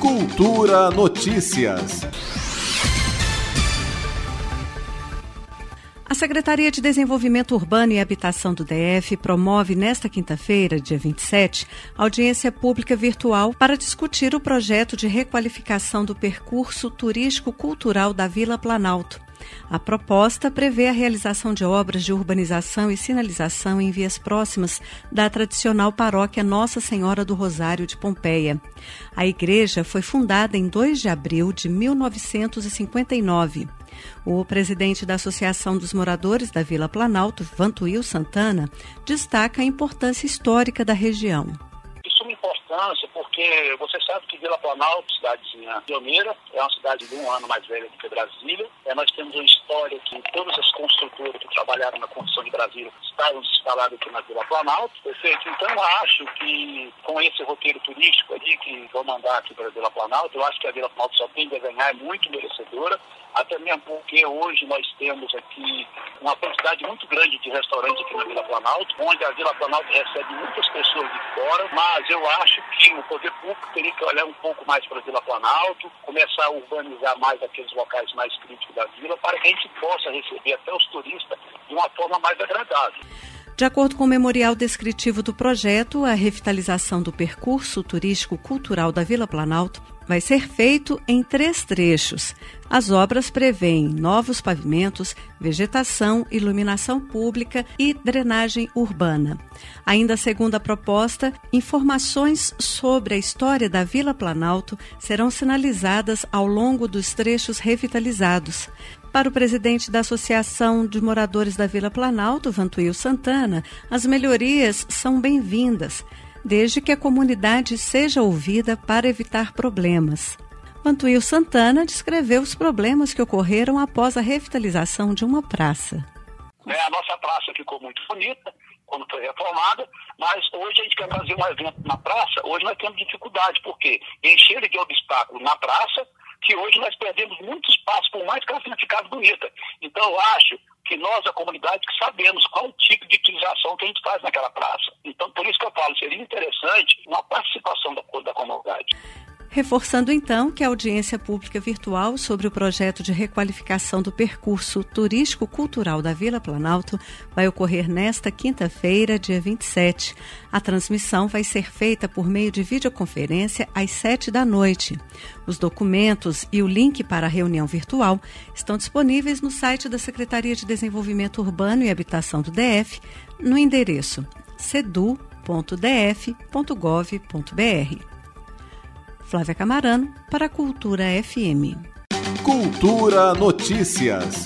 Cultura Notícias. A Secretaria de Desenvolvimento Urbano e Habitação do DF promove nesta quinta-feira, dia 27, audiência pública virtual para discutir o projeto de requalificação do percurso turístico-cultural da Vila Planalto. A proposta prevê a realização de obras de urbanização e sinalização em vias próximas da tradicional paróquia Nossa Senhora do Rosário de Pompeia. A igreja foi fundada em 2 de abril de 1959. O presidente da Associação dos Moradores da Vila Planalto, Vantuil Santana, destaca a importância histórica da região importância porque você sabe que Vila Planalto, cidadezinha pioneira, é uma cidade de um ano mais velha do que Brasília. É, nós temos uma história que todas as construtoras que trabalharam na construção de Brasília estavam instaladas aqui na Vila Planalto, perfeito? Então eu acho que com esse roteiro turístico ali que vou mandar aqui para a Vila Planalto, eu acho que a Vila Planalto só tem a ganhar, é muito merecedora, até mesmo porque hoje nós temos aqui uma quantidade muito grande de restaurantes aqui na Vila Planalto, onde a Vila Planalto recebe muitas pessoas de fora, mas eu acho que o poder público teria que olhar um pouco mais para a Vila Planalto, começar a urbanizar mais aqueles locais mais críticos da vila, para que a gente possa receber até os turistas de uma forma mais agradável. De acordo com o memorial descritivo do projeto, a revitalização do percurso turístico-cultural da Vila Planalto vai ser feito em três trechos. As obras prevêem novos pavimentos, vegetação, iluminação pública e drenagem urbana. Ainda segundo a proposta, informações sobre a história da Vila Planalto serão sinalizadas ao longo dos trechos revitalizados. Para o presidente da Associação de Moradores da Vila Planalto, Vantuil Santana, as melhorias são bem-vindas, desde que a comunidade seja ouvida para evitar problemas. Vantuil Santana descreveu os problemas que ocorreram após a revitalização de uma praça. É, a nossa praça ficou muito bonita quando foi reformada, mas hoje a gente quer fazer um evento na praça, hoje nós temos dificuldade, porque encher de obstáculos na praça, que hoje nós perdemos muito espaço, por mais que ela tenha ficado bonita. Então, eu acho que nós, a comunidade, que sabemos qual tipo de utilização que a gente faz naquela praça. Então, por isso que eu falo, seria interessante uma participação da, da comunidade. Reforçando então que a audiência pública virtual sobre o projeto de requalificação do percurso turístico-cultural da Vila Planalto vai ocorrer nesta quinta-feira, dia 27. A transmissão vai ser feita por meio de videoconferência às sete da noite. Os documentos e o link para a reunião virtual estão disponíveis no site da Secretaria de Desenvolvimento Urbano e Habitação do DF, no endereço sedu.df.gov.br. Flávia Camarano, para a Cultura FM. Cultura Notícias.